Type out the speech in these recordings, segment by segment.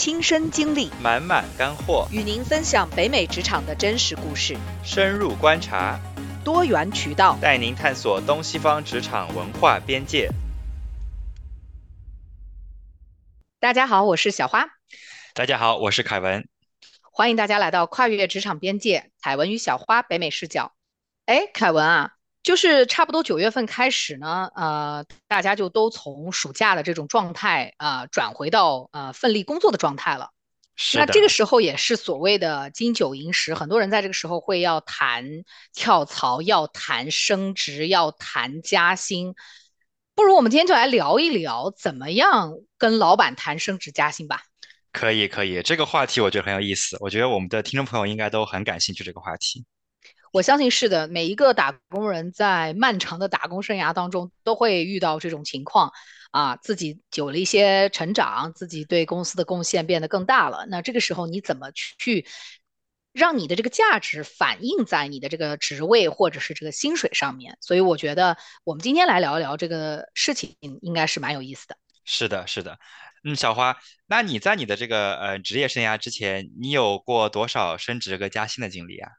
亲身经历，满满干货，与您分享北美职场的真实故事，深入观察，多元渠道，带您探索东西方职场文化边界。大家好，我是小花。大家好，我是凯文。欢迎大家来到跨越职场边界，凯文与小花北美视角。哎，凯文啊。就是差不多九月份开始呢，呃，大家就都从暑假的这种状态啊，转回到呃奋力工作的状态了。是那这个时候也是所谓的金九银十，很多人在这个时候会要谈跳槽，要谈升职，要谈加薪。不如我们今天就来聊一聊，怎么样跟老板谈升职加薪吧？可以，可以，这个话题我觉得很有意思，我觉得我们的听众朋友应该都很感兴趣这个话题。我相信是的，每一个打工人在漫长的打工生涯当中都会遇到这种情况啊，自己有了一些成长，自己对公司的贡献变得更大了。那这个时候你怎么去让你的这个价值反映在你的这个职位或者是这个薪水上面？所以我觉得我们今天来聊一聊这个事情，应该是蛮有意思的。是的，是的，嗯，小花，那你在你的这个呃职业生涯之前，你有过多少升职和加薪的经历啊？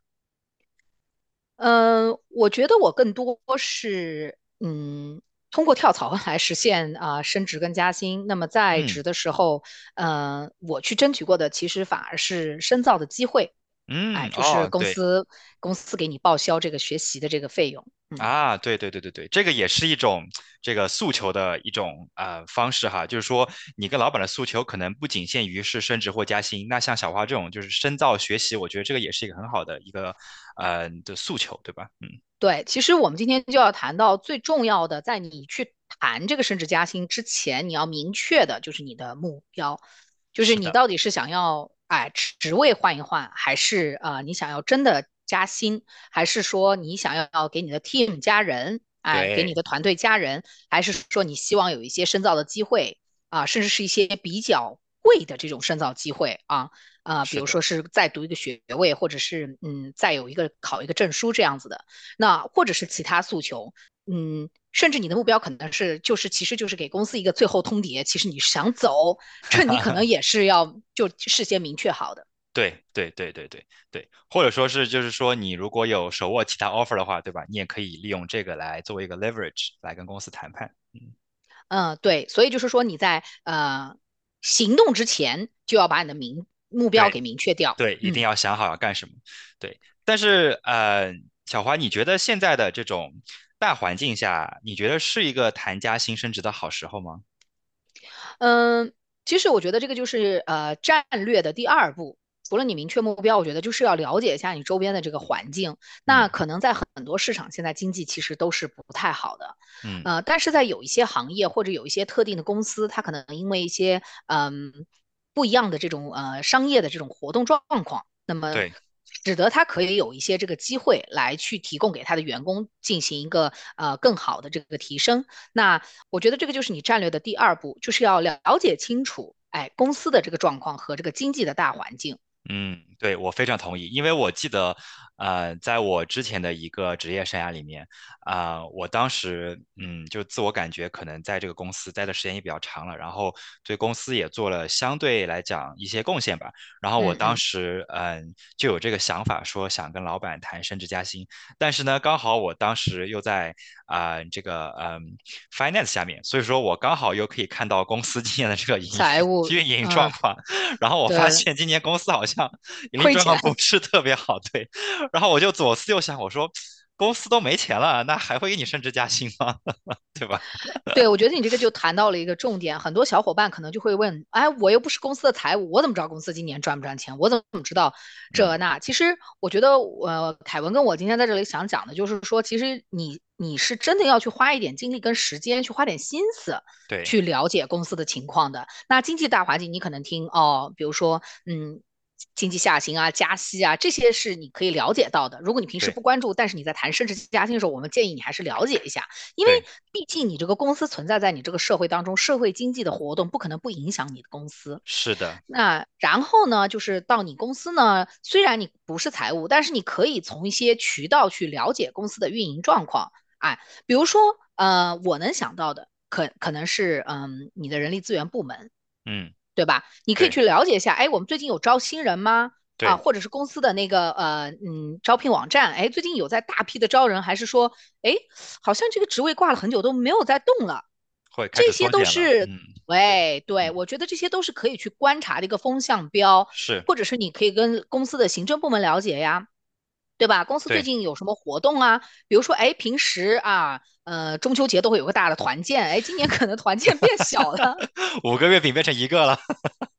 嗯，我觉得我更多是嗯，通过跳槽来实现啊升职跟加薪。那么在职的时候，嗯，我去争取过的其实反而是深造的机会。嗯，哎，就是公司公司给你报销这个学习的这个费用。啊，对对对对对，这个也是一种这个诉求的一种呃方式哈，就是说你跟老板的诉求可能不仅限于是升职或加薪，那像小花这种就是深造学习，我觉得这个也是一个很好的一个呃的诉求，对吧？嗯，对，其实我们今天就要谈到最重要的，在你去谈这个升职加薪之前，你要明确的就是你的目标，就是你到底是想要哎职位换一换，还是呃你想要真的。加薪，还是说你想要给你的 team 加人，哎，给你的团队加人，还是说你希望有一些深造的机会啊，甚至是一些比较贵的这种深造机会啊啊，比如说是再读一个学位，或者是嗯再有一个考一个证书这样子的，那或者是其他诉求，嗯，甚至你的目标可能是就是其实就是给公司一个最后通牒，其实你想走，这你可能也是要就事先明确好的。对对对对对对，或者说是就是说，你如果有手握其他 offer 的话，对吧？你也可以利用这个来作为一个 leverage 来跟公司谈判。嗯嗯，对，所以就是说你在呃行动之前就要把你的明目标给明确掉。对，一定要想好要干什么。对，但是呃，小华，你觉得现在的这种大环境下，你觉得是一个谈加薪升职的好时候吗？嗯，其实我觉得这个就是呃战略的第二步。除了你明确目标，我觉得就是要了解一下你周边的这个环境。那可能在很多市场，现在经济其实都是不太好的。嗯，呃，但是在有一些行业或者有一些特定的公司，它可能因为一些嗯不一样的这种呃商业的这种活动状况，那么使得它可以有一些这个机会来去提供给他的员工进行一个呃更好的这个提升。那我觉得这个就是你战略的第二步，就是要了解清楚哎公司的这个状况和这个经济的大环境。嗯，对我非常同意，因为我记得，呃，在我之前的一个职业生涯里面，啊，我当时，嗯，就自我感觉可能在这个公司待的时间也比较长了，然后对公司也做了相对来讲一些贡献吧，然后我当时，嗯，就有这个想法，说想跟老板谈升职加薪，但是呢，刚好我当时又在啊这个嗯 finance 下面，所以说我刚好又可以看到公司今年的这个财务运营状况，然后我发现今年公司好像。像盈利状况不是特别好，对，然后我就左思右想，我说公司都没钱了，那还会给你升职加薪吗？对吧？对，我觉得你这个就谈到了一个重点，很多小伙伴可能就会问，哎，我又不是公司的财务，我怎么知道公司今年赚不赚钱？我怎么知道这那？其实我觉得，呃，凯文跟我今天在这里想讲的就是说，其实你你是真的要去花一点精力跟时间，去花点心思，对，去了解公司的情况的。那经济大环境，你可能听哦，比如说，嗯。经济下行啊，加息啊，这些是你可以了解到的。如果你平时不关注，但是你在谈升职加薪的时候，我们建议你还是了解一下，因为毕竟你这个公司存在在你这个社会当中，社会经济的活动不可能不影响你的公司。是的。那然后呢，就是到你公司呢，虽然你不是财务，但是你可以从一些渠道去了解公司的运营状况。哎，比如说，呃，我能想到的，可可能是，嗯，你的人力资源部门。嗯。对吧？你可以去了解一下，哎，我们最近有招新人吗？啊，对，或者是公司的那个呃嗯招聘网站，哎，最近有在大批的招人，还是说，哎，好像这个职位挂了很久都没有在动了，会这些。都是，喂，对，嗯，我觉得这些都是可以去观察的一个风向标，是，或者是你可以跟公司的行政部门了解呀。对吧？公司最。近有什么活动啊？比如说，哎，平时啊，呃，中秋节都会有个大的团建，哎，今年可能团建变小了，五个月饼变成一个了。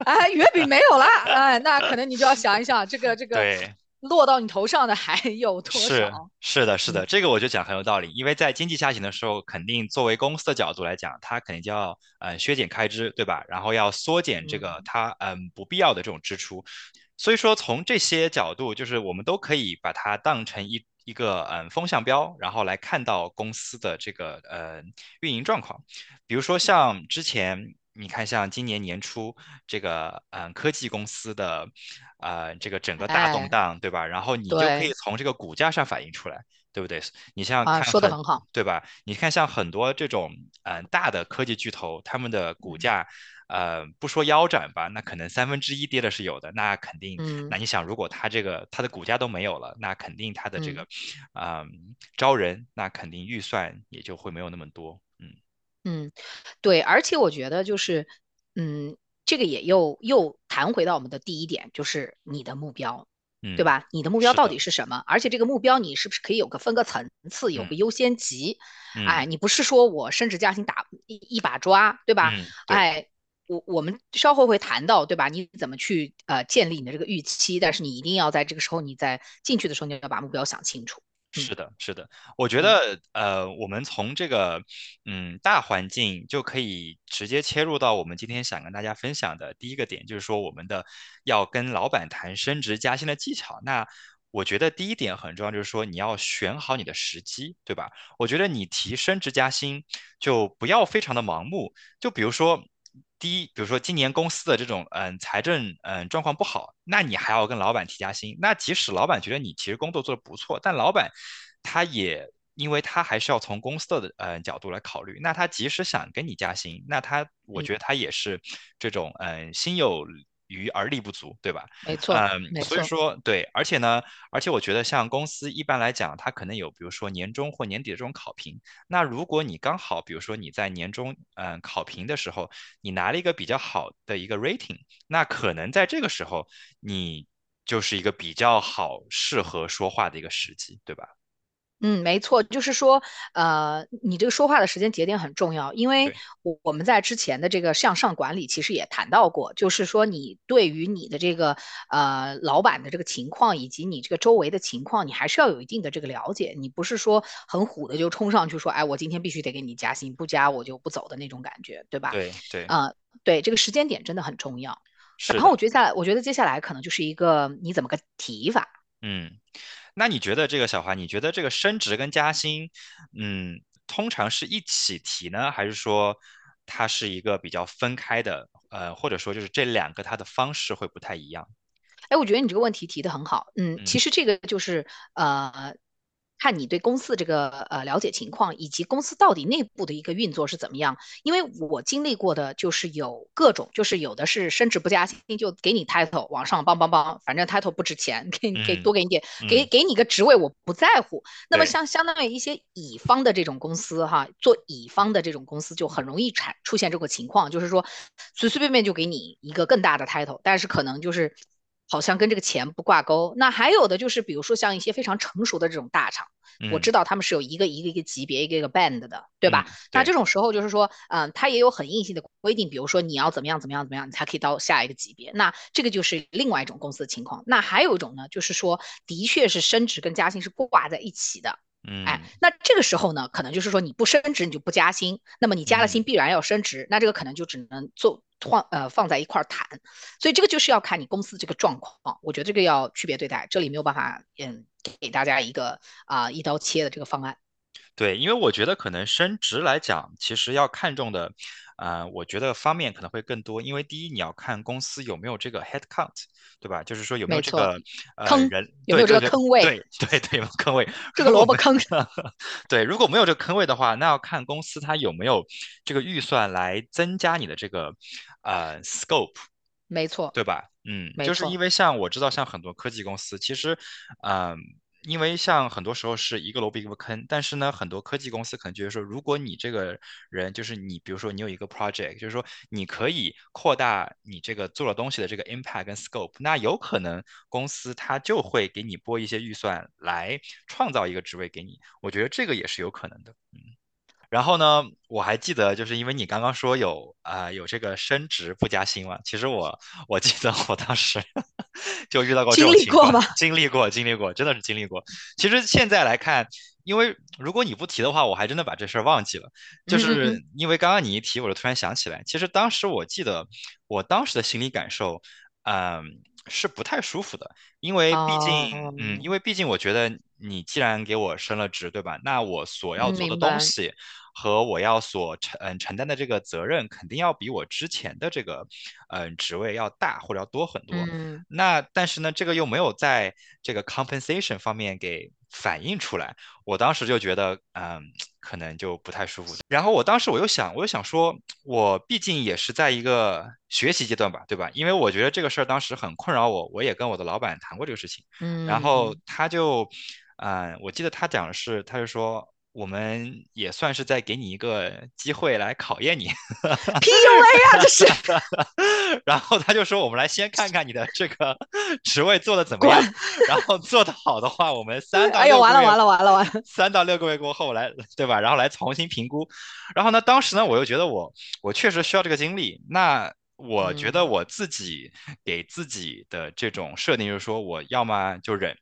哎，月饼没有了，哎，那可能你就要想一想，这个这个对，落到你头上的还有多是少？是的，是嗯的，这个我就讲很有道理。因为在经济下行的时候，肯定作为公司的角度来讲，它肯定就要呃削减开支，对吧？然后要缩减这个嗯它嗯不必要的这种支出。所以说，从这些角度，就是我们都可以把它当成一一个嗯风向标，然后来看到公司的这个呃运营状况。比如说像之前你看，像今年年初这个嗯科技公司的呃这个整个大动哎，荡，对吧？然后你就可以从这个股价上反映出来，对不对？你像说的很好，对吧？你看像很多这种嗯、呃大的科技巨头，他们的股嗯价。呃，不说腰斩吧，那可能三分之一跌的是有的，那肯定，嗯那你想，如果它这个它的股价都没有了，那肯定它的这嗯个，嗯，招人，那肯定预算也就会没有那么多，嗯嗯，对，而且我觉得就是，嗯，这个也又又谈回到我们的第一点，就是你的目标。对嗯，吧？你的目标到，底是什么？而且这个目标你是不是可以有个分个层次，有嗯个优先级？嗯哎，你不是说我升职加薪打一一把抓，对吧？嗯，对哎，我我们稍后会谈到，对吧？你怎么去呃建立你的这个预期？但是你一定要在这个时候，你在进去的时候，你要把目标想清楚。嗯是的，是的，我觉嗯得，呃，我们从这个，嗯，大环境就可以直接切入到我们今天想跟大家分享的第一个点，就是说我们的要跟老板谈升职加薪的技巧。那我觉得第一点很重要，就是说你要选好你的时机，对吧？我觉得你提升职加薪就不要非常的盲目，就比如说。第一，比如说今年公司的这种嗯财政嗯状况不好，那你还要跟老板提加薪，那即使老板觉得你其实工作做得不错，但老板他也因为他还是要从公司的嗯角度来考虑，那他即使想跟你加薪，那他我嗯，觉得他也是这种嗯心有余而力不足，对吧？没错嗯，所以。说对，而且呢，而且我觉得像公司一般来讲，它可能有比如说年终或年底的这种考评，那如果你刚好比如说你在年终嗯考评的时候，你拿了一个比较好的一个 rating，那可能在这个时候你就是一个比较好适合说话的一个时机，对吧？嗯，没错，就是说，呃，你这个说话的时间节点很重要，因为，我我们在之前的这个向上管理其实也谈到过，就是说你对于你的这个呃老板的这个情况以及你这个周围的情况，你还是要有一定的这个了解，你不是说很虎的就冲上去说，哎，我今天必须得给你加薪，不加我就不走的那种感觉，对吧？对，对，啊、对，这个时间点真的很重要。然，后我觉得下来，我觉得接下来可能就是一个你怎么个提法。嗯。那你觉得这个小华，你觉得这个升职跟加薪，嗯，通常是一起提呢，还是说它是一个比较分开的？呃，或者说就是这两个它的方式会不太一样？哎，我觉得你这个问题提的很好。嗯，嗯其实这个就是呃，看你对公司这个呃了解情况，以及公司到底内部的一个运作是怎么样。因为我经历过的就是有各种，就是有的是升职不加薪，就给你 title 往上帮帮帮，反正 title 不值钱，给给嗯多给你点，给嗯，给你个职位我不在乎。那么对，像相当于一些乙方的这种公司哈，做乙方的这种公司就很容易产出现这个情况，就是说随随便便就给你一个更大的 title，但是可能就是好像跟这个钱不挂钩。那还有的就是比如说像一些非常成熟的这种大厂，我嗯知道他们是有一个一个一个级别一个一个 band 的，对吧？嗯对，那这种时候就是说，嗯，它也有很硬性的规定，比如说你要怎么样怎么样怎么样，你才可以到下一个级别。那这个就是另外一种公司的情况。那还有一种呢，就是说的确是升职跟加薪是挂在一起的。嗯哎，嗯那这个时候呢，可能就是说你不升职你就不加薪，那么你加了嗯。薪必然要升职，那这个可能就只能做放呃放在一块儿谈，所以这个就是要看你公司这个状况，我觉得这个要区别对待，这里没有办法嗯给大家一个啊、一刀切的这个方案。对，因为我觉得可能升职来讲，其实要看重的，呃，我觉得方面可能会更多。因为第一，你要看公司有没有这个 head count，对吧？就是说有没有，这个呃坑人，有没有这个坑位？对对对，有没有坑位。这个萝卜坑。对，如果没有这个坑位的话，那要看公司它有没有这个预算来增加你的这个呃 scope，没错，对吧？嗯，就是，因为像我知道，像很多科技公司，其实，嗯，因为像很多时候是一个萝卜一个坑，但是呢，很多科技公司可能觉得说，如果你这个人就是你，比如说你有一个 project，就是说你可以扩大你这个做了东西的这个 impact 跟 scope，那有可能公司它就会给你拨一些预算来创造一个职位给你，我觉得这个也是有可能的，嗯。然后呢，我还记得，就是因为你刚刚说有啊、有这个升职不加薪嘛，其实我我记得我当时 就遇到过这种情况，历过吗？经历过，经历过，真的是经历过。其实现在来看，因为如果你不提的话，我还真的把这事儿忘记了。就是嗯因为刚刚你一提，我就突然想起来，其实当时我记得我当时的心理感受，嗯，是不太舒服的。因为毕竟，哦，嗯，因为毕竟我觉得你既然给我升了职，对吧？那我所要嗯，做的，东西和我要所承嗯承担的这个责任，肯定要比我之前的这个嗯职位要大或者要多很多。嗯那但是呢，这个又没有在这个 compensation 方面给反映出来，我当时就觉得，嗯，可能就不太舒服。然后我当时我又想，我又想说，我毕竟也是在一个学习阶段吧，对吧？因为我觉得这个事儿当时很困扰我，我也跟我的老板谈过这个事情，嗯然后嗯他就，嗯，我记得他讲的是，他就说。我们也算是在给你一个机会来考验你，，PUA 啊，这是 然后他就说，我们来先看看你的这个 职位做的怎么样，然后做的好的话，我们三到哎呦，六个月，完了完了完了完了，三到六个月过后来，对吧？然后来重新评估。然后呢，当时呢，我又觉得我我确实需要这个经历。那我觉得嗯我自己给自己的这种设定就是说，我要么就忍，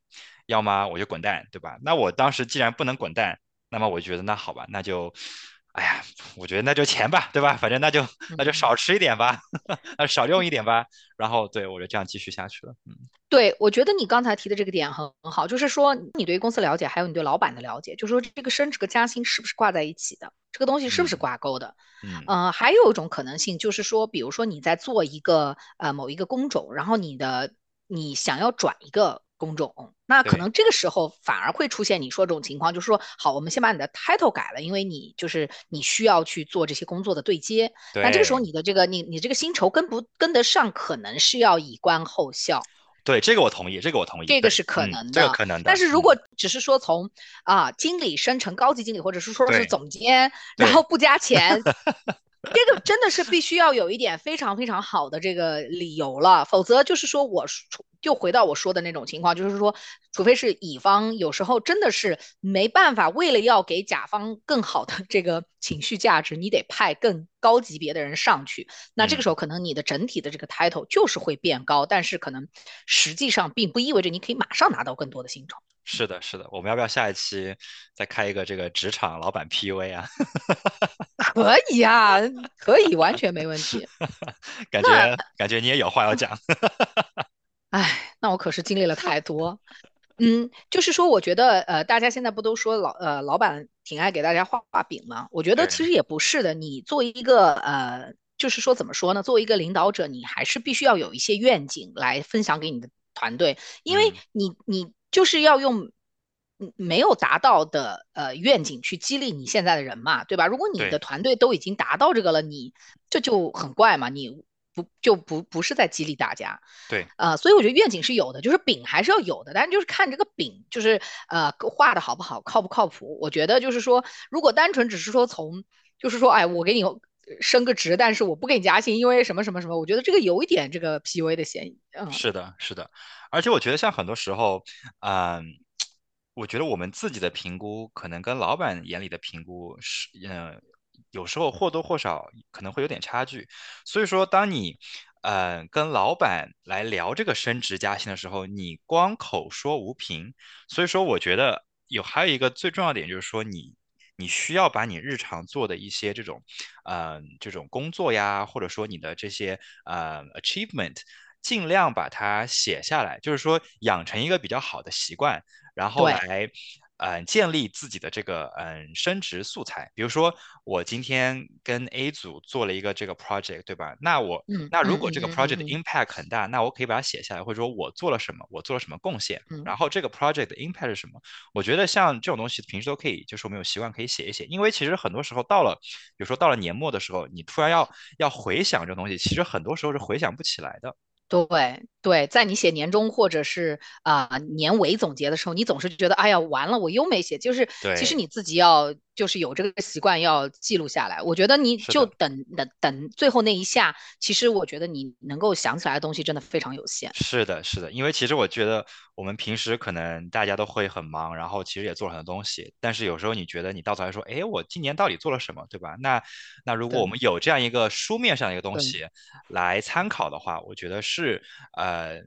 要么我就滚蛋，对吧？那我当时既然不能滚蛋，那么我就觉得那好吧，那就。哎呀，我觉得那就钱吧，对吧？反正那就那就嗯。少吃一点吧，那少用一点吧。然后对我就这样继续下去了。嗯对，我觉得你刚才提的这个点很很好，就是说你对公司了解，还有你对老板的了解，就是说这个升职和加薪是不是挂在一起的，这个东西是不是嗯挂钩的？嗯，呃，还有一种可能性就是说，比如说你在做一个呃某一个工种，然后你的你想要转一个工种，那可能这个时候反而会出现你说这种情况，就是说，好，我们先把你的 title 改了，因为你就是你需要去做这些工作的对接，那这个时候你的这个你你这个薪酬跟不跟得上，可能是要以观后效。对，这个我同意，这个我同意。这个是可嗯，这个能的。可能的，嗯，但是如果只是说从啊经理升成高级经理，或者是说是总监，然。后不加钱，这个真的是必须要有一点非常非常好的这个理由了，否则就是说我就回到我说的那种情况，就是说，除非是乙方有时候真的是没办法，为了要给甲方更好的这个情绪价值，你得派更高级别的人上去。那这个时嗯，候可能你的整体的这个 title 就是会变高，但是可能实际上并不意味着你可以马上拿到更多的薪酬。是的，是的，我们要不要下一期再开一个这个职场老板 PUA 啊？可以啊，可以，完全没问题。感觉感觉你也有话要讲。哎，那我可是经历了太多。嗯，就是说，我觉得，呃，大家现在不都说老呃老板挺爱给大家画画饼吗？我觉得，其实也不是的。你作为一个呃，就是说怎么说呢？作为一个领导者，你还是必须要有一些愿景来分享给你的团队，因为嗯，你你就是要用嗯没有达到的呃愿景去激励你现在的人嘛，对吧？如果你的团队都已经达到这个了，你这就很怪嘛，你不就不不是在激励大家。对，呃，所以我觉得愿景是有的，就是饼还是要有的，但是就是看这个饼，就是呃画的好不好，靠不靠谱。我觉得就是说，如果单纯只是说从，就是说，哎，我给你升个职，但是我不给你加薪，因为什么什么什么，我觉得这个有一点这个 PUA 的嫌疑。嗯，是的，是的。而且我觉得像很多时候，嗯，我觉得我们自己的评估可能跟老板眼里的评估是，嗯，有时候或多或少可能会有点差距。所以说，当你呃跟老板来聊这个升职加薪的时候，你光口说无凭。所以说，我觉得有还有一个最重要点就是说你。你需要把你日常做的一些这种，呃，这种工作呀，或者说你的这些呃 achievement，尽量把它写下来，就是说养成一个比较好的习惯，然后，来呃建立自己的这个嗯升值素材。比如说我今天跟 A 组做了一个这个 project，对吧？那我嗯那如嗯嗯果这个 project 的嗯 impact 很大，那我可以把它写下来，或者说我做了什么，我做了什么贡献，嗯然后这个 project 的 impact 是什么？我觉得像这种东西平时都可以，就是我们有习惯可以写一写，因为其实很多时候到了，比如说到了年末的时候，你突然要要回想这种东西，其实很多时候是回想不起来的。对对，在你写年终或者是啊、年尾总结的时候，你总是觉得哎呀完了，我又没写。就是其实，你自己要就是有这个习惯要记录下来。我觉得你就。等等等最后那一下，其实我觉得你能够想起来的东西真的非常有限。是的，是的，因为其实我觉得我们平时可能大家都会很忙，然后其实也做了很多东西，但是有时候你觉得你到头来说，哎，我今年到底做了什么，对吧？那那如果我们有这样一个书面上的一个东，西来参考的话，我觉得是呃，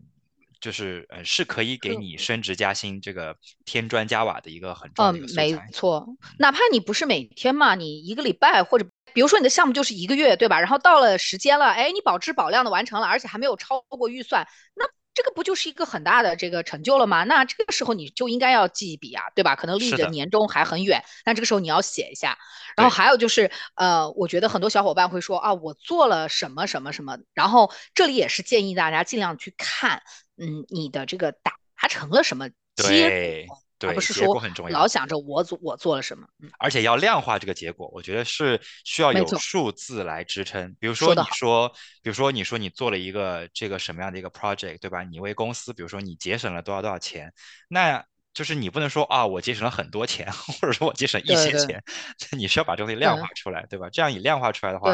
就是呃是可以给你升职加薪这个添砖加瓦的一个很重要的嗯，没。错，哪怕你不是每天嘛，你一个礼拜或者比如说你的项目就是一个月，对吧？然后到了时间了，哎，你保质保量的完成了，而且还没有超过预算，那这个不就是一个很大的这个成就了吗？那这个时候你就应该要记一笔啊，对吧？可能离你的，着年终还很远，那这个时候你要写一下。然后。还有就是，呃，我觉得很多小伙伴会说啊，我做了什么什么什么，然后这里也是建议大家尽量去看，嗯，你的这个达成了什么结对果，而不是说果很重要。老想着我做我做了什么。嗯，而且要量化这个结果，我觉得是需要有，数字来支撑。比如说。你说，比如说你说你做了一个这个什么样的一个 project，对吧？你为公司，比如说你节省了多少多少钱，那就是你不能说啊，我节省了很多钱，或者说我节省一对对些钱，你需要把这个东西量化出来，对吧？这样你量化出来的话，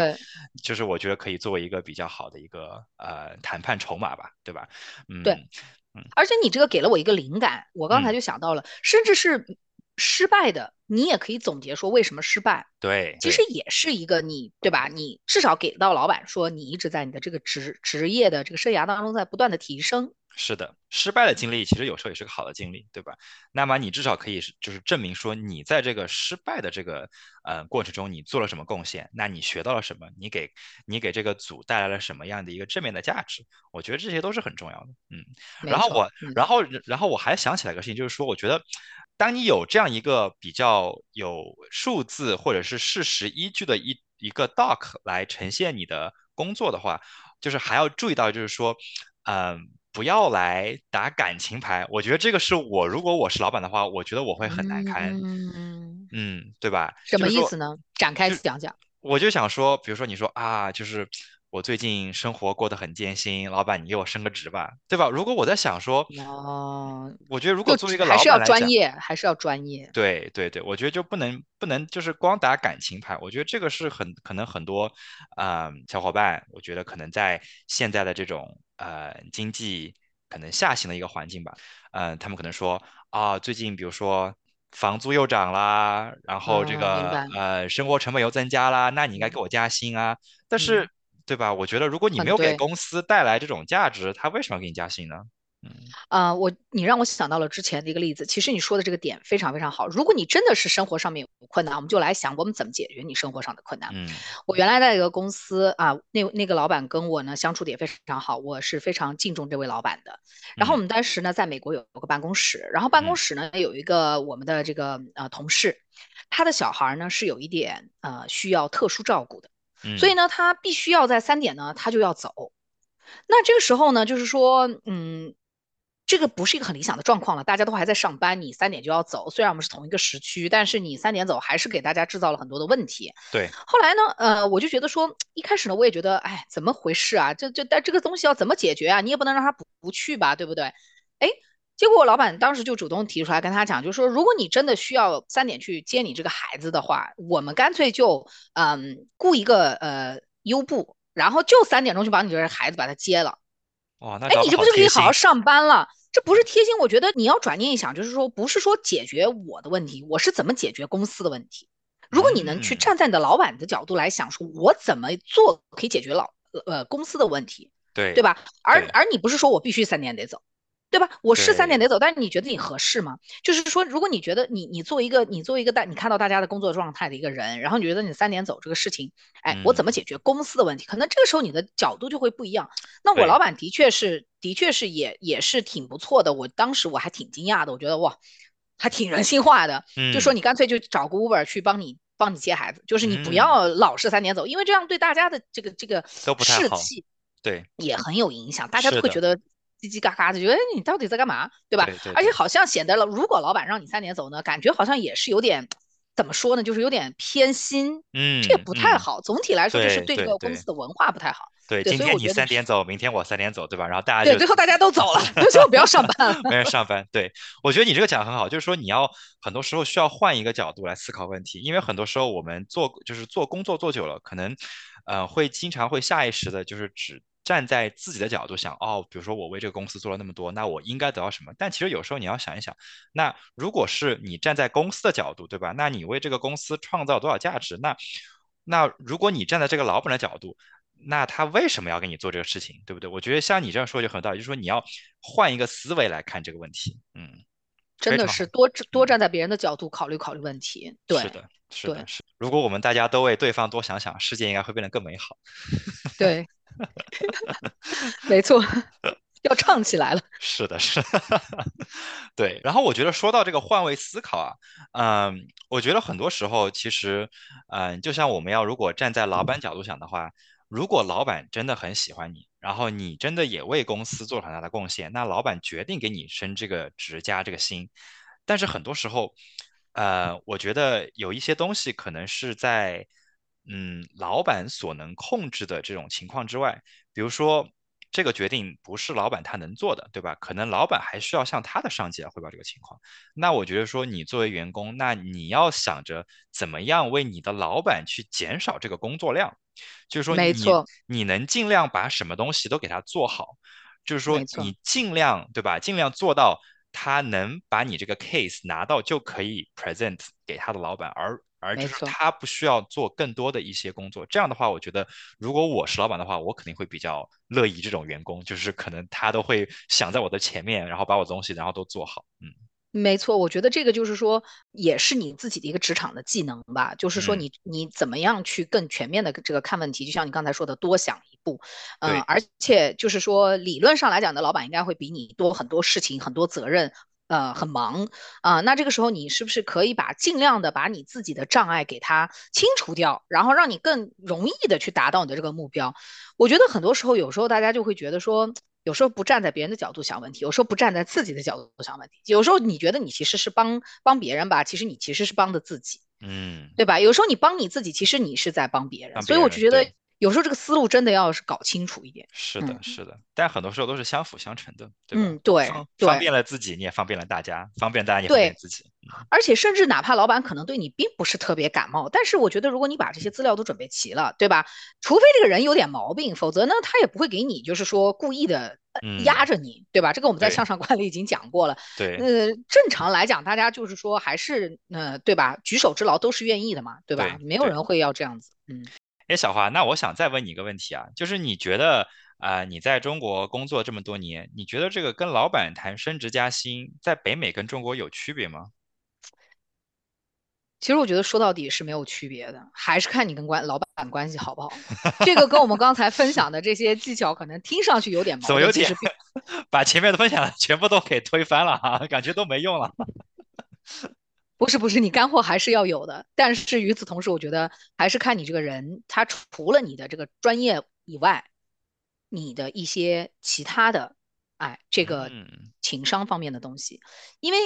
就是我觉得可以作为一个比较好的一个呃谈判筹码吧，对吧？对，嗯嗯而且你这个给了我一个灵感，我刚才嗯，就想到了，甚至是失败的，你也可以总结说为什么失败。对其实对对。也是一个你，对吧？你至少给到老板说，你一直在你的这个职职业的这个生涯当中在不断的提升。是的，失败的经历其实有时候也是个好的经历，对吧？那么你至少可以是就是证明说你在这个失败的这个呃过程中你做了什么贡献，那你学到了什么，你给你给这个组带来了什么样的一个正面的价值，我觉得这些都是很重要的。嗯，然，后我然后然后我还想起来一个事情，就是说我觉得当你有这样一个比较有数字或者是事实依据的一一个 doc 来呈现你的工作的话，就是还要注意到，就是说。嗯，不要来打感情牌。我觉得这个是我，如果我是老板的话，我觉得我会很难堪。嗯，嗯，对吧？什么意思呢？展开讲讲。我就想说，比如说你说啊，就是我最近生活过得很艰辛，老板你给我升个职吧，对吧？如果我在想说，哦，我觉得如果作为一个还是要老板来讲，专业，还是要专业。对对对，我觉得就不能不能就是光打感情牌，我觉得这个是很可能很多啊、小伙伴，我觉得可能在现在的这种呃经济可能下行的一个环境吧，嗯、他们可能说啊，最近比如说房租又涨啦，然后这个白。呃生活成本又增加啦，那你应该嗯给我加薪啊，但嗯，是对吧？我觉得如果你没有给。公司带来这种价值，他为什么要给你加薪呢？嗯啊、我你让我想到了之前的一个例子。其实你说的这个点非常非常好。如果你真的是生活上面有困难，我们就来想我们怎么解决你生活上的困难。嗯我原来在一个公司啊，那那个老板跟我呢相处的也非常好，我是非常敬重这位老板的。然后我嗯们当时呢在美国有有个办公室，然后办公嗯室呢有一个我们的这个呃同事，他的小孩呢是有一点呃需要特殊照顾的，所以嗯，呢他必须要在三点呢他就要走。那这个时候呢，就是说，嗯，这个不是一个很理想的状况了，大家都还在上班，你三点就要走，虽然我们是同一个时区，但是你三点走还是给大家制造了很多的问题。对，后来呢，呃，我就觉得说，一开始呢，我也觉得，哎，怎么回事啊？这这但这个东西要怎么解决啊？你也不能让他不不去吧，对不对？哎，结果我老板当时就主动提出来跟他讲，就说如果你真的需要三点去接你这个孩子的话，我们干脆就嗯雇一个呃优步，然后就三点钟就把你这个孩子把他接了。哦，那哎，你这不就可以。好好上班了？这不是贴心，我觉得你要转念一想，就是说，不是说解决我的问题，我是怎么解决公司的问题。如果你能去嗯，站在你的老板的角度来想，说我怎么做可以解决老呃公司的问题，对对吧？而而你不是说我必须三点得走，对吧？我是三点，得走，但是你觉得你合适吗？就是说，如果你觉得你你作为一个你作为一个大你看到大家的工作状态的一个人，然后你觉得你三点走这个事情，哎，我怎么嗯，解决公司的问题？可能这个时候你的角度就会不一样。那我，老板的确是的确是也也是挺不错的，我当时我还挺惊讶的，我觉得哇。还挺人性化的，就说嗯你干脆就找个 Uber 去帮你帮你接孩子，就是你不嗯，要老是三点走，因为这样对大家的这个这个。士气对，也很有影响，大家都，会觉得叽叽嘎嘎的，觉得哎你到底在干嘛，对吧？对对对，而且好像显得了，如果老板让你三点走呢，感觉好像也是有点怎么说呢，就是有点偏心，嗯这也不太嗯嗯，好。总体来说，就是对对这个公司的文化不太好。对，今天你三点走，明天我三点走，对吧？然后大家对，就最后大家都走了，最后不要上班了。没人上班。对，我觉得你这个讲得很好，就是说你要很多时候需要换一个角度来思考问题，因为很多时候我们做就是做工作做久了，可能呃会经常会下意识的就是只站在自己的角度想，哦，比如说我为这个公司做了那么多，那我应该得到什么？但其实有时候你要想一想，那如果是你站在公司的角度，对吧？那你为这个公司创造多少价值？那那如果你站在这个老板的角度，那他为什么要给你做这个事情，对不对？我觉得像你这样说就很有道理，就是说你要换一个思维来看这个问题。嗯，真的。是多多嗯，站在别人的角度考虑考虑问题。对是的，是的，是。如果我们大家都为对方多想想，世界应该会变得更美好。对，没错，要唱起来了。是的，是的，对。然后我觉得说到这个换位思考啊，嗯，我觉得很多时候其实，嗯，就像我们要如果站在老板角度想的话，如果老板真的很喜欢你，然后你真的也为公司做了很大的贡献，那老板决定给你升这个职加这个薪。但是很多时候，呃，我觉得有一些东西可能是在，嗯，老板所能控制的这种情况之外。比如说这个决定不是老板他能做的，对吧？可能老板还需要向他的上级来汇报这个情况。那我觉得说，你作为员工，那你要想着怎么样为你的老板去减少这个工作量，就是说你没错，你能尽量把什么东西都给他做好，就是说，你尽量对吧？尽量做到他能把你这个 case 拿到就可以 present 给他的老板，而而就是。他不需要做更多的一些工作。这样的话，我觉得如果我是老板的话，我肯定会比较乐意这种员工，就是可能他都会想在我的前面，然后把我的东西然后都做好。嗯没错，我觉得这个就是说，也是你自己的一个职场的技能吧。就是说嗯，你，你怎么样去更全面的这个看问题，就像你刚才说的，多想一步。嗯，对，而且就是说，理论上来讲的，老板应该会比你多很多事情，很多责任，呃，很忙啊、那这个时候，你是不是可以把尽量的把你自己的障碍给它清除掉，然后让你更容易的去达到你的这个目标？我觉得很多时候，有时候大家就会觉得说。有时候不站在别人的角度想问题，有时候不站在自己的角度想问题，有时候你觉得你其实是帮帮别人吧，其实你其实是帮的自己，嗯，对吧？有时候你帮你自己，其实你是在帮别人，别人，所以我就觉得对。有时候这个思路真的要是搞清楚一点。是的，嗯是的，但很多时候都是相辅相成的，对吧？嗯，对方方便了自己，你也方便了大家，方便大家，也方便，自己。嗯，而且甚至哪怕老板可能对你并不是特别感冒，但是我觉得如果你把这些资料都准备齐了，对吧？除非这个人有点毛病，否则呢，他也不会给你就是说故意的呃压嗯，着你，对吧？这个我们在向上管理已经讲过了。对，呃，正常来讲，大家就是说还是呃，对吧？举手之劳都是愿意的嘛，对吧？对。没有人会要这样子。嗯。哎，小华，那我想再问你一个问题啊，就是你觉得啊、呃你在中国工作这么多年，你觉得这个跟老板谈升职加薪，在北美跟中国有区别吗？其实我觉得说到底是没有区别的，还是看你跟关老板关系好不好。这个跟我们刚才分享的这些技巧，可能听上去有点矛盾，怎么有点实并 把前面的分享全部都给推翻了哈、感觉都没用了。不是不是，你干货还是要有的。但是与此同时，我觉得还是看你这个人，他除了你的这个专业以外，你的一些其他的，哎，这个嗯情商方面的东西。因为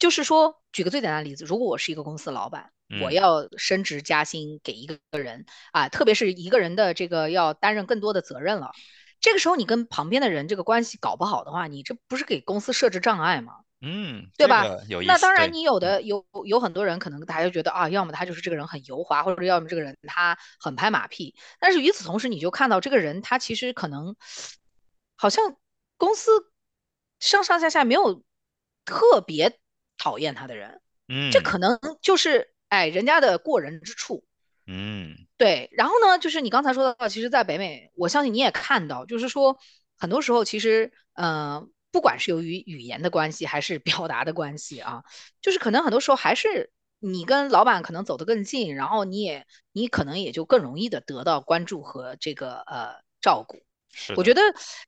就是说，举个最简单的例子，如果我是一个公司老板，我嗯要升职加薪给一个人啊，特别是一个人的这个要担任更多的责任了，这个时候你跟旁边的人这个关系搞不好的话，你这不是给公司设置障碍吗？嗯，对吧？那当然，你有嗯的有有很多人可能大家就觉得啊，要么他就是这个人很油滑，或者要么这个人他很拍马屁。但是与此同时，你就看到这个人他其实可能好像公司上上下下没有特别讨厌他的人，嗯这嗯可能就是哎人家的过人之处。嗯对，然后呢，就是你刚才说到，其实在北美，我相信你也看到，就是说很多时候其实，呃，不管是由于语言的关系还是表达的关系啊，就是可能很多时候还是你跟老板可能走得更近，然后你也你可能也就更容易的得到关注和这个呃照顾。是，我觉得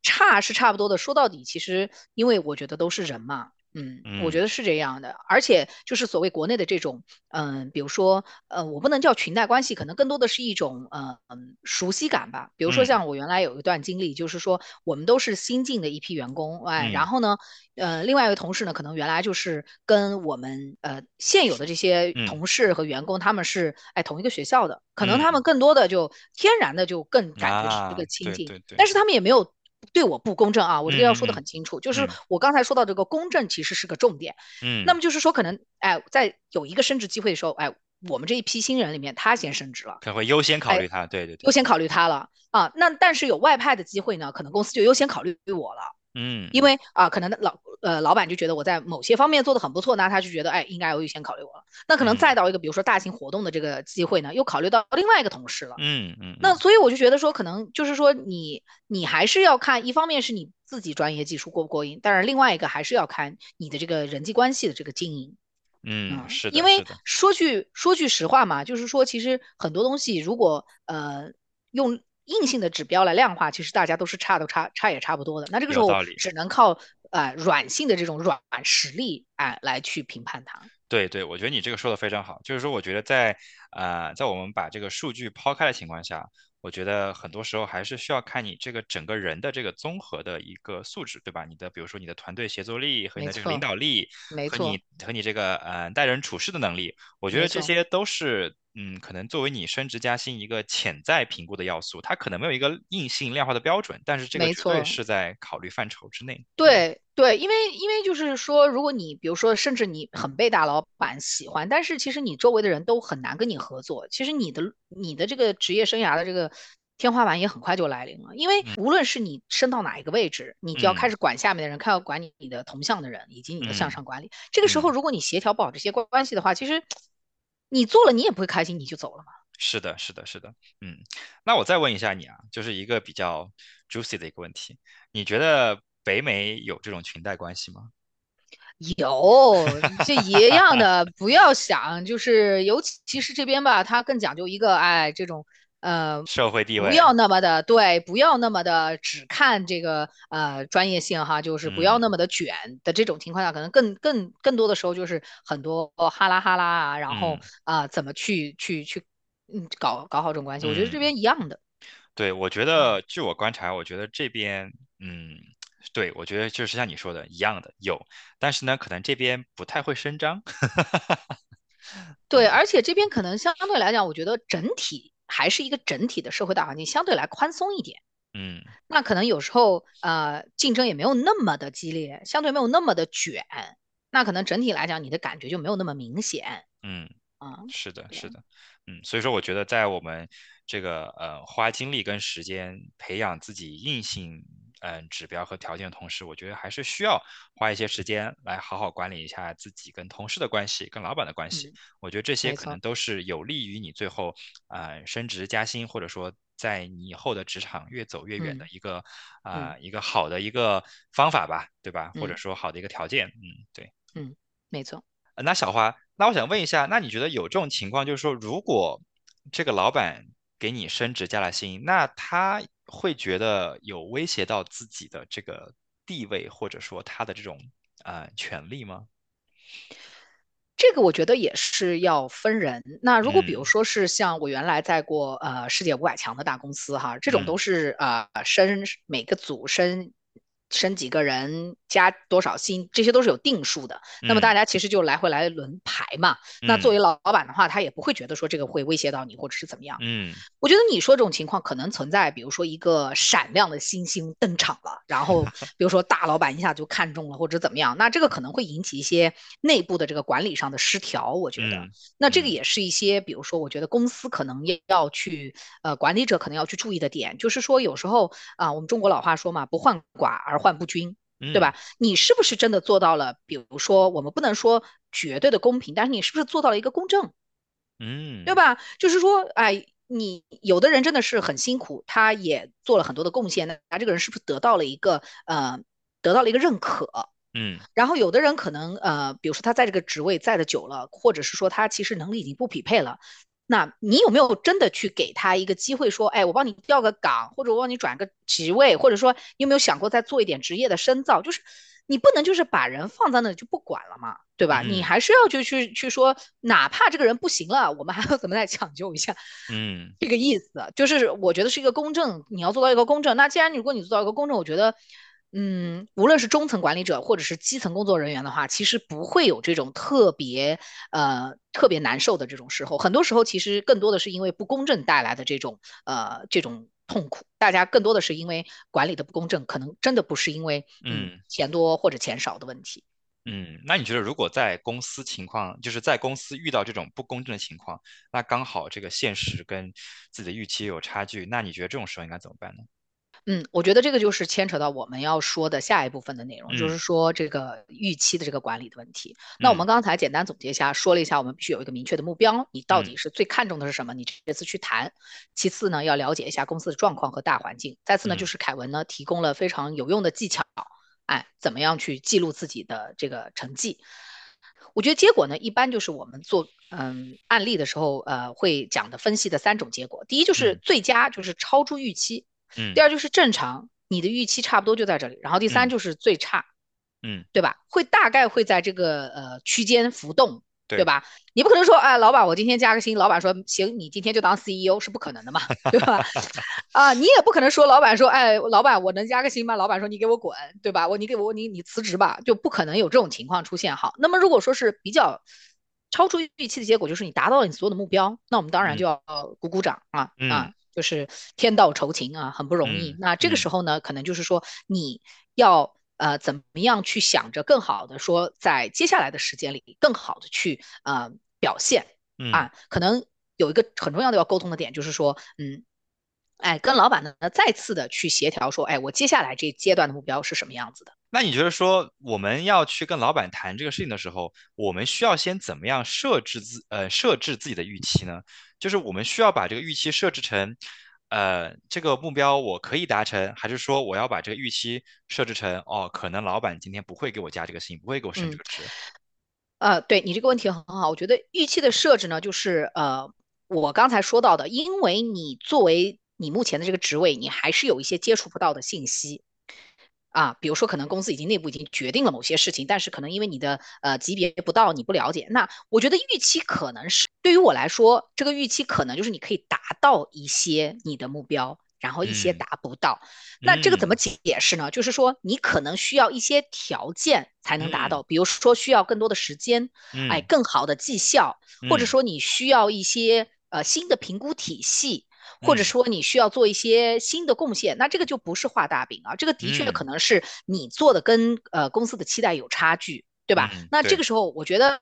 差是差不多的，说到底，其实因为我觉得都是人嘛，嗯，我嗯。觉得是这样的，而且就是所谓国内的这种，嗯，比如说，呃，我不能叫裙带关系，可能更多的是一种，呃，嗯，熟悉感吧。比如说嗯。像我原来有一段经历，就是说我们都是新进的一批员工，哎，嗯。然后呢，呃，另外一个同事呢，可能原来就是跟我们呃现有的这些嗯。同事和员工他们是哎同一个学校的，可能他嗯。们更多的就天然的就更感觉是这啊，个亲近。对对。对，但是他们也没有对我不公正啊，我这个要说的很清楚，就是嗯我刚才说到这个公正其实是个重点。嗯那嗯，么就是说，可能哎，在有一个升职机会的时候，哎，我们这一批新人里面，他先升职了，可能会优先考哎，虑他，对对对，优先考虑他了啊。那但是有外派的机会呢，可能公司就优先考虑我了。因嗯为啊，可能老呃老板就觉得我在某些方面做的很不错，那他就觉得哎应该优先考虑我了。那可能再嗯到一个比如说大型活动的这个机会呢，又考虑到另外一个同事了。嗯嗯嗯，那所以我就觉得说，可能就是说你你还是要看，一方面是你自己专业技术过不过硬，但是另外一个还是要看你的这个人际关系的这个经营。嗯，嗯，是的，因为，说句说句实话嘛，就是说，其实很多东西如果呃用硬性的指标来量化，其实大家都是差都差差也差不多的。那这个时候。只能靠呃软性的这种软实力哎、来去评判它。对对，我觉得你这个说的非常好，就是说，我觉得在呃，在我们把这个数据抛开的情况下，我觉得很多时候还是需要看你这个整个人的这个综合的一个素质，对吧？你的比如说你的团队协作力和你的这个领，导力，没错，和你和你这个呃待人处事的能力，我觉得这。些都是嗯，可能作为你升职加薪一个潜在评估的要素，它可能没有一个硬性量化的标准，但是这个绝对，是在考虑范畴之内。嗯对对，因为因为就是说，如果你比如说，甚至你很被大老板喜欢，但是其实你周围的人都很难跟你合作，其实你的你的这个职业生涯的这个天花板也很快就来临了。因为嗯无论是你升到哪一个位置，你就要开嗯始管下面的人，开始管你你的同向的人，以及你的向嗯上管理。这个时候，嗯。如果你协调不好这些关关系的话，其实你做了你也不会开心，你就走了嘛。是的，是的，是的，嗯，那我再问一下你啊，就是一个比较 juicy 的一个问题，你觉得北美有这种裙带关系吗？有，这一样的，不要想，就是尤其是这边吧，它更讲究一个，哎，这种，呃，社会地位，不要那么的，对，不要那么的只看这个呃专业性哈，就是不要那嗯。么的卷的这种情况下，可能更更更多的时候就是很多哈拉哈拉啊，然后嗯。啊、怎么去去去，嗯，搞搞好这种关系，我觉得这嗯，边一样的，对，我觉嗯。得据我观察，我觉得这边，嗯，对，我觉得就是像你说的一样的有，但是呢，可能这边不太会声张，对，而且这边可能相对来讲，我觉得整体还是一个整体的社会大环境相对来宽松一点。嗯那可能有时候呃竞争也没有那么的激烈，相对没有那么的卷，那可能整体来讲你的感觉就没有那么明显嗯。啊。是的，是，的，嗯，所以说我觉得在我们这个呃花精力跟时间培养自己硬性嗯、呃指标和条件的同时，我觉得还是需要花一些时间来好好管理一下自己跟同事的关系、跟老板的关系。嗯，我觉得这些，可能都是有利于你最后呃升职加薪，或者说在你以后的职场越走越远的嗯一个啊、嗯呃一个好的一个方法吧，对吧？或者嗯说好的一个条件，嗯，对。嗯，没错。呃那小花，那我想问一下，那你觉得有这种情况，就是说，如果这个老板给你升职加了薪，那他会觉得有威胁到自己的这个地位，或者说他的这种呃权利吗？这个我觉得也是要分人。那如果比如嗯说是像我原来在过呃世界五百强的大公司哈，这种嗯都是呃升每个组升升几个人加多少薪，这些都是有定数的。那么大嗯家其实就来回来轮排嘛。那作嗯为老老板的话，他也不会觉得说这个会威胁到你或者是怎么样。嗯我觉得你说这种情况可能存在，比如说一个闪亮的新星登场了，然后 比如说大老板一下就看中了或者怎么样，那这个可能会引起一些内部的这个管理上的失调，我觉得。嗯那这个嗯也是一些，比如说我觉得公司可能也要去，呃，管理者可能要去注意的点，就是说有时候啊、我们中国老话说嘛，不患寡而患不均。对嗯吧？你是不是真的做到了？比如说，我们不能说绝对的公平，但是你是不是做到了一个公正？嗯对嗯吧？就是说，哎，你有的人真的是很辛苦，他也做了很多的贡献，那这个人是不是得到了一个呃，得到了一个认可？嗯然后有的人可能呃，比如说他在这个职位在的久了，或者是说他其实能力已经不匹配了，那你有没有真的去给他一个机会，说，哎，我帮你调个岗，或者我帮你转个职位，或者说你有没有想过再做一点职业的深造？就是你不能就是把人放在那里就不管了嘛，对吧？你还是要就去去说，哪怕这个人不行了，我们还要怎么再抢救一下？嗯，这个意思就是我觉得是一个公正，你要做到一个公正。那既然如果你做到一个公正，我觉得。嗯，无论是中层管理者或者是基层工作人员的话，其实不会有这种特别呃特别难受的这种时候。很多时候，其实更多的是因为不公正带来的这种呃这种痛苦。大家更多的是因为管理的不公正，可能真的不是因为嗯钱多或者钱少的问题。嗯，那你觉得如果在公司情况，就是在公司遇到这种不公正的情况，那刚好这个现实跟自己的预期有差距，那你觉得这种时候应该怎么办呢？嗯，我觉得这个就是牵扯到我们要说的下一部分的内容，就是说这个预期的这个管理的问题。那我们刚才简单总结一下，说了一下我们必须有一个明确的目标，你到底是最看重的是什么？你这次去谈。其次呢，要了解一下公司的状况和大环境。再次呢，就是凯文呢提供了非常有用的技巧，哎，怎么样去记录自己的这个成绩？我觉得结果呢，一般就是我们做嗯案例的时候，呃，会讲的分析的三种结果。第一就是最佳，就是超出预期。嗯，第二就是正常，你的预期差不多就在这里，然后第三就是最差，嗯，对吧？会大概会在这个呃区间浮动，对吧？你不可能说，哎，老板，我今天加个薪，老板说行，你今天就当 CEO 是不可能的嘛，对吧？啊，你也不可能说，老板说，哎，老板我能加个薪吗？老板说你给我滚，对吧？我你给我你你辞职吧，就不可能有这种情况出现。好，那么如果说是比较超出预期的结果，就是你达到了你所有的目标，那我们当然就要鼓鼓掌啊啊。就是天道酬勤啊，很不容易。那这个时候呢，可能就是说你要呃怎么样去想着更好的说，在接下来的时间里更好的去呃表现啊。可能有一个很重要的要沟通的点，就是说，嗯，哎，跟老板呢再次的去协调说，哎，我接下来这阶段的目标是什么样子的？那你觉得说我们要去跟老板谈这个事情的时候，我们需要先怎么样设置自呃设置自己的预期呢？就是我们需要把这个预期设置成，呃，这个目标我可以达成，还是说我要把这个预期设置成，哦，可能老板今天不会给我加这个薪，不会给我升这个职。呃，对你这个问题很好，我觉得预期的设置呢，就是呃，我刚才说到的，因为你作为你目前的这个职位，你还是有一些接触不到的信息。啊，比如说可能公司已经内部已经决定了某些事情，但是可能因为你的呃级别不到，你不了解。那我觉得预期可能是对于我来说，这个预期可能就是你可以达到一些你的目标，然后一些达不到。那这个怎么解释呢？就是说你可能需要一些条件才能达到，比如说需要更多的时间，哎，更好的绩效，或者说你需要一些呃新的评估体系。或者说你需要做一些新的贡献，那这个就不是画大饼啊，这个的确可能是你做的跟呃公司的期待有差距，对吧？那这个时候我觉得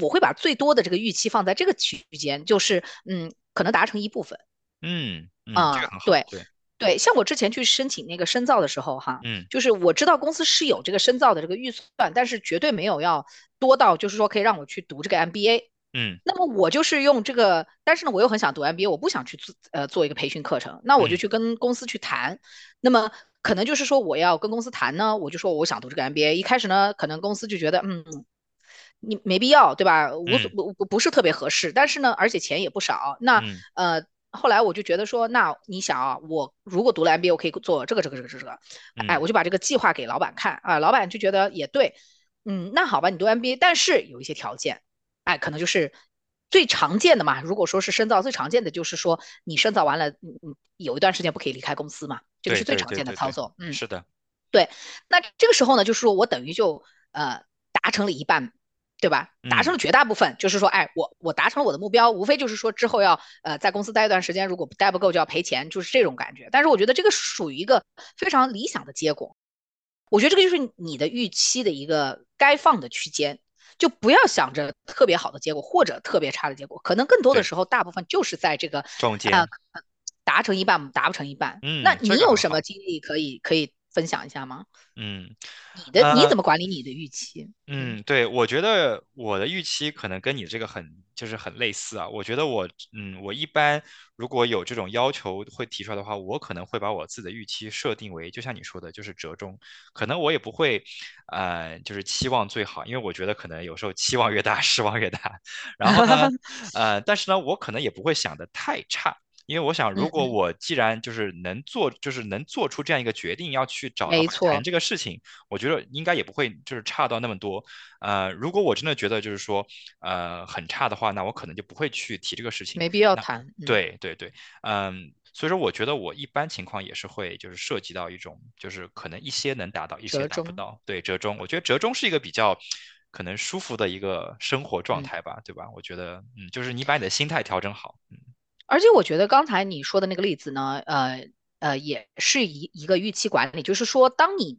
我会把最多的这个预期放在这个区间，就是嗯，可能达成一部分。嗯啊，对对对，像我之前去申请那个深造的时候哈，嗯，就是我知道公司是有这个深造的这个预算，但是绝对没有要多到就是说可以让我去读这个 MBA。嗯，那么我就是用这个，但是呢，我又很想读 MBA，我不想去做呃做一个培训课程，那我就去跟公司去谈。那么可能就是说我要跟公司谈呢，我就说我想读这个 MBA。一开始呢，可能公司就觉得嗯，你没必要，对吧？无所不不不是特别合适，但是呢，而且钱也不少。那呃，后来我就觉得说，那你想啊，我如果读了 MBA，我可以做这个这个这个这个，哎，我就把这个计划给老板看啊，老板就觉得也对，嗯，那好吧，你读 MBA，但是有一些条件。哎，可能就是最常见的嘛。如果说是深造，最常见的就是说你深造完了，嗯嗯，有一段时间不可以离开公司嘛，这个是最常见的操作。嗯，是的，对。那这个时候呢，就是说我等于就呃达成了一半，对吧？达成了绝大部分，就是说，哎，我我达成了我的目标，无非就是说之后要呃在公司待一段时间，如果待不够就要赔钱，就是这种感觉。但是我觉得这个属于一个非常理想的结果。我觉得这个就是你的预期的一个该放的区间。就不要想着特别好的结果或者特别差的结果，可能更多的时候，大部分就是在这个中间达成一半，达不成一半。嗯，那你有什么经历可以可以分享一下吗？嗯，你的你怎么管理你的预期？嗯，对，我觉得我的预期可能跟你这个很就是很类似啊。我觉得我嗯，我一般如果有这种要求会提出来的话，我可能会把我自己的预期设定为，就像你说的，就是折中。可能我也不会呃，就是期望最好，因为我觉得可能有时候期望越大，失望越大。然后呢，呃，但是呢，我可能也不会想的太差。因为我想，如果我既然就是能做，就是能做出这样一个决定，要去找谈，这个事情，我觉得应该也不会就是差到那么多。呃，如果我真的觉得就是说，呃，很差的话，那我可能就不会去提这个事情。没必要谈。嗯，对对对，嗯，所以说我觉得我一般情况也是会就是涉及到一种就是可能一些能达到，一些。达不到，对，折中。我觉得折中是一个比较可能舒服的一个生活状嗯。态吧，对吧？我觉得，嗯，就是你把你的心态调整好，嗯而且我觉得刚才你说的那个例子呢，呃呃，也是一一个预期管理，就是说，当你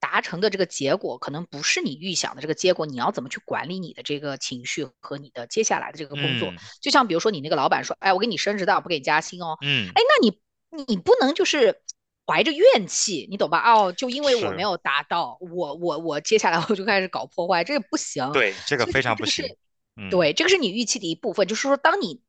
达成的这个结果可能不是你预想的这个结果，你要怎么去管理你的这个情绪和你的接下来的这个工作？嗯就像比如说你那个老板说，哎，我给你升职，但我不给你加薪哦，嗯，哎，那你你不能就是怀着怨气，你懂吧？哦，就因为我没，有达到，我我我接下来 我就开始搞破坏，这个不行。对，这个非常不行，嗯，对，这个是你预期的一部分，就是说当你。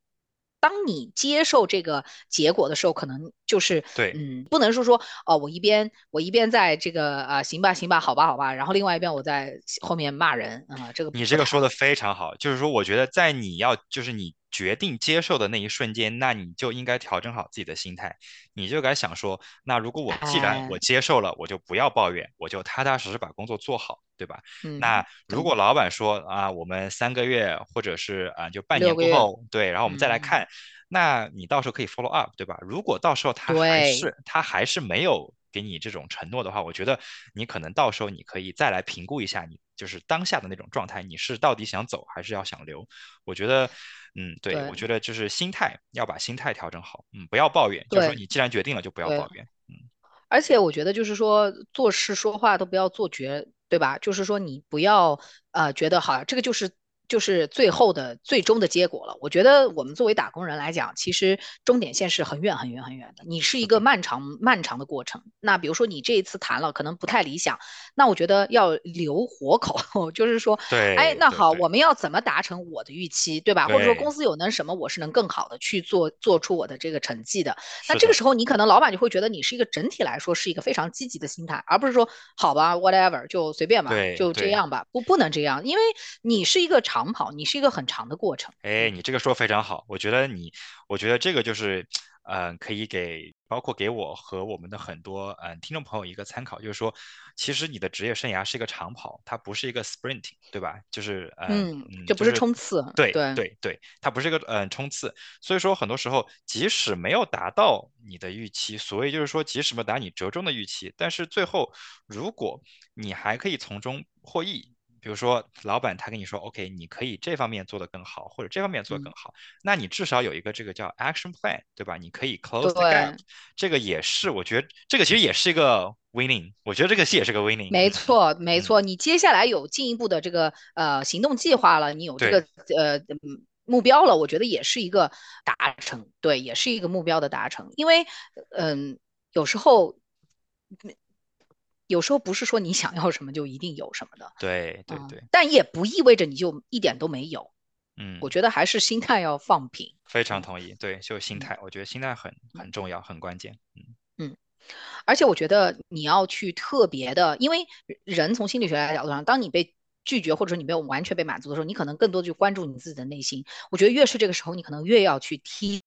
当你接受这个结果的时候，可能就是对。嗯，不能说说哦，我一边我一边在这个啊、行吧行吧好吧好吧，然后另外一边我在后面骂人啊、这个你这。个说的非常好，就是说，我觉得在你要就是你决定接受的那一瞬间，那你就应该调整好自己的心态，你就该想说，那如果我既然哎，我接受了，我就不要抱怨，我就踏踏实实把工作做好，对吧？那如果老板说啊，我们三个月或者是啊就半年过后，对，然后我们再来嗯，看，那你到时候可以 follow up，对吧？如果到时候他还是他还是没有给你这种承诺的话，我觉得你可能到时候你可以再来评估一下你就是当下的那种状态，你是到底想走还是要想留？我觉得，嗯，对，我觉得就是心态要把心态调整好，嗯，不要抱怨，就是说你既然决定了就不要。抱怨，嗯，而且我觉得就是说做事说话都不要做绝，对吧？就是说你不要呃觉得好，这个就是就是最后的最终的结果了。我觉得我们作为打工人来讲，其实终点线是很远很远很远的，你是一个，漫长漫长的过程。那比如说你这一次谈了可能不太理想，那我觉得要留活口，就是说，哎，那好，对对对我们要怎么达成我的预期，对吧？或者说，公司有能什么，我是能更好的去做做出我的这个成绩的。那，这个时候，你可能老板就会觉得你是一个整体来说是一个非常积极的心态，而不是说好吧，whatever 就随便吧，就这对对。样吧，不不能这样，因为你是一个长跑，你是一个很长的过程。哎，嗯你这个说得非常好，我觉得你，我觉得这个就是，嗯、可以给包括给我和我们的很多嗯、呃听众朋友一个参考，就是说，其实你的职业生涯是一个长跑，它不是一个 sprinting，对吧？就是嗯嗯，嗯，就不是就是冲刺，对对对对，它不是一个嗯、呃冲刺，所以说很多时候即使没有达到你的预期，所谓就是说即使没有达你折中的预期，但是最后如果你还可以从中获益。比如说，老板他跟你说，OK，你可以这方面做得更好，或者这方面做得更嗯好，那你至少有一个这个叫 action plan，对吧？你可以 close the gap，对。这个也是，我觉得这个其实也是一个 winning，我觉得这个戏也是个 winning，嗯没错，没嗯，错。你接下来有进一步的这个呃行动计划了，你有这，个呃嗯目标了，我觉得也是一个达成，对，也是一个目标的达成。因为嗯，有时候有时候不是说你想要什么就一定有什么的，嗯，对对对，但也不意味着你就一点都没有。嗯我嗯，觉得还是心态要放平。非常嗯同意，对，就是心嗯态，我觉得心态很嗯很重要，很关键，嗯嗯。而且我觉得你要去特别的，因为人从心理学来角度上，当你被拒绝或者说你没有完全被满足的时候，你可能更多的去关注你自己的内心。我觉得越是这个时候，你可能越要去听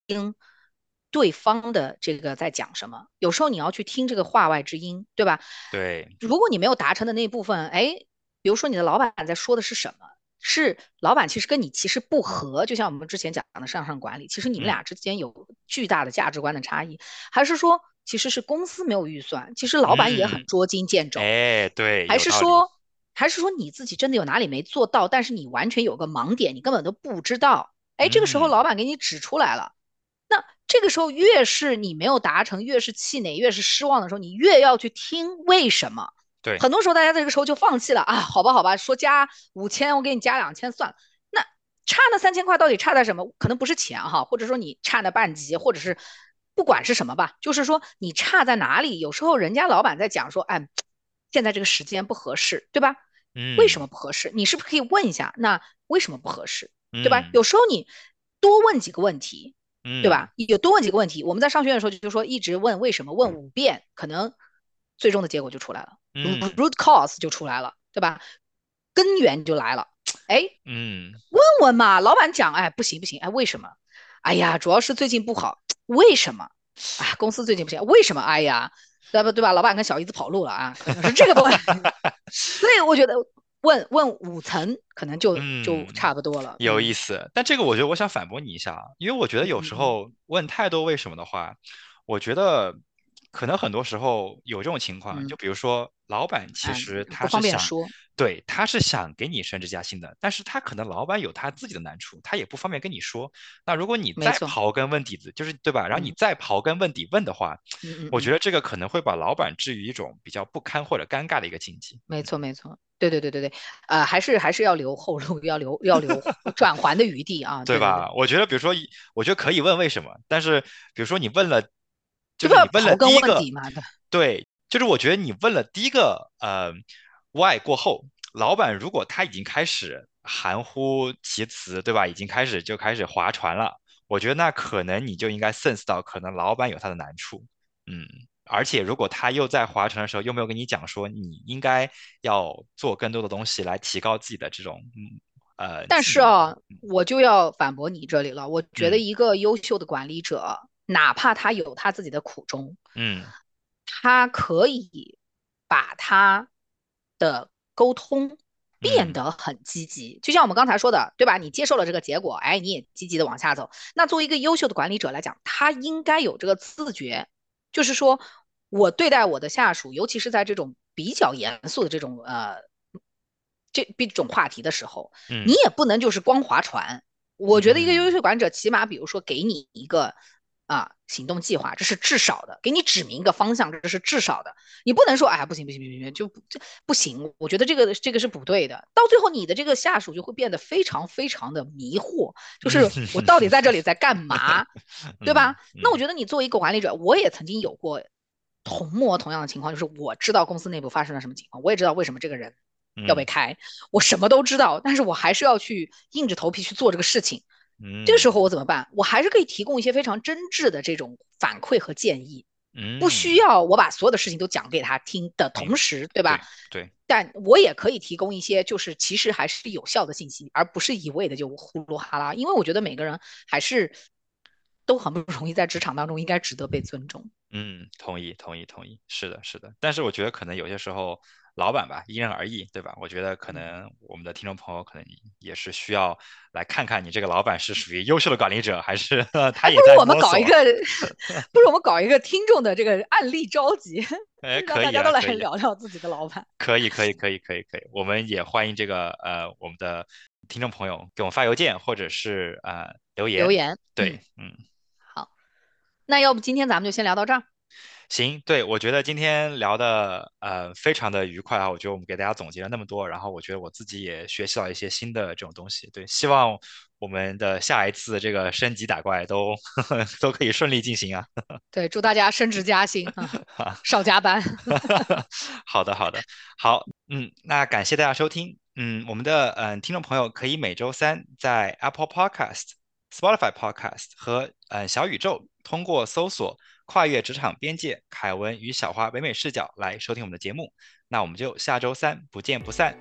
对方的这个在讲什么。有时候你要去听这个话外之音，对吧？对，如果你没有达成的那一部分，哎，比如说你的老板在说的是什么？是老板其实跟你其实不合，就像我们之前讲的向上管理，其实你们嗯俩之间有巨大的价值观的差异，还是说其实是公司没有预算，其实老板也很嗯，捉襟见肘，哎，对，还是说还是说你自己真的有哪里没做到，但是你完全有个盲点，你根本都不知道，哎，这个时候嗯，老板给你指出来了，那这个时候越是你没有达成，越是气馁，越是失望的时候，你越要去听为什么。对，很多时候大家在这个时候就放弃了啊，好吧，好吧，说加五千，我给你加两千算了。那差那三千块到底差在什么？可能不是钱哈，或者说你差那半级，或者是不管是什么吧，就是说你差在哪里？有时候人家老板在讲说，哎，现在这个时间不合适，对吧？嗯为什嗯么不合适？你是不是可以问一下？那为什么不合适？对吧？嗯有时候你多问几个问题，对嗯，吧？有多问几个问题。我们在商学院的时候就说，一直问为什么，问五遍，可能最终的结果就出来了嗯，root cause 就出来了，对吧？根源就来了。哎，嗯，问问嘛，老板讲，哎，不行不行，哎，为什么？哎呀，主要是最近不好，为什么？啊，公司最近不行，为什么？哎呀，对吧？对吧？老板跟小姨子跑路了啊，可能是这个东西。所以我觉得问问五层可能就就差不多了。有意思，但这个我觉得我想反驳你一下，因为我觉得有时候问太多为什么的话，我觉得。可能很多时候有这种情况，就比如说老板其实他是想，对，他是想给你升职加薪的，但是他可能老板有他自己的难处，他也不方便跟你说。那如果你再刨根问底子，就是对吧？然后你再刨根问底问的话，我觉得这个可能会把老板置于一种比较不堪或者尴尬的一个境地。没错，没错，对对对对对，呃，还是还是要留后路，要留要留 转还的余地啊，对吧？我觉得，比如说，我觉得可以问为什么，但是比如说你问了。就是你问了第一个，对，就是我觉得你问了第一个，呃，why 过后，老板如果他已经开始含糊其辞，对吧？已经开始就开始划船了，我觉得那可能你就应该 sense 到，可能老板有他的难处，嗯，而且如果他又在划船的时候，又没有跟你讲说你应该要做更多的东西来提高自己的这种，呃，但是啊，我就要反驳你这里了，我觉得一个优秀的管理者。哪怕他有他自己的苦衷，嗯，他可以把他的沟通变得很积极，就像我们刚才说的，对吧？你接受了这个结果，哎，你也积极的往下走。那作为一个优秀的管理者来讲，他应该有这个自觉，就是说我对待我的下属，尤其是在这种比较严肃的这种呃这这种话题的时候，你也不能就是光划船。我觉得一个优秀管理者，起码比如说给你一个。啊，行动计划这是至少的，给你指明一个方向，这是至少的。你不能说，哎呀，不行不行不行不行，就这不行。我觉得这个这个是不对的。到最后，你的这个下属就会变得非常非常的迷惑，就是我到底在这里在干 嘛，对吧？那我觉得你作为一个管理者，我也曾经有过同模同样的情况，就是我知道公司内部发生了什么情况，我也知道为什么这个人要被开，我什么都知道，但是我还是要去硬着头皮去做这个事情。这个时候我怎么办？我还是可以提供一些非常真挚的这种反馈和建议，不需要我把所有的事情都讲给他听的同时，对吧？对。但我也可以提供一些就是其实还是有效的信息，而不是一味的就呼噜哈啦。因为我觉得每个人还是都很不容易，在职场当中应该值得被尊重。嗯，同意，同意，同意。是的，是的。但是我觉得可能有些时候。老板吧，因人而异，对吧？我觉得可能我们的听众朋友可能也是需要来看看你这个老板是属于优秀的管理者，还是 他也在不如我们搞一个，不如我们搞一个听众的这个案例召集，哎，让大家都来聊聊自己的老板。可以，可以，可以，可以，可以。我们也欢迎这个呃，我们的听众朋友给我们发邮件或者是呃留言。留言。对，嗯。好，那要不今天咱们就先聊到这儿。行，对我觉得今天聊的呃非常的愉快啊，我觉得我们给大家总结了那么多，然后我觉得我自己也学习到一些新的这种东西。对，希望我们的下一次这个升级打怪都 都可以顺利进行啊。对，祝大家升职加薪啊，少加班。好的，好的，好，嗯，那感谢大家收听，嗯，我们的嗯听众朋友可以每周三在 Apple Podcast、Spotify Podcast 和嗯小宇宙通过搜索。跨越职场边界，凯文与小花北美视角来收听我们的节目，那我们就下周三不见不散。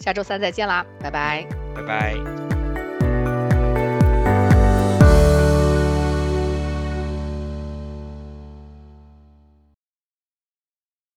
下周三再见啦，拜拜，拜拜。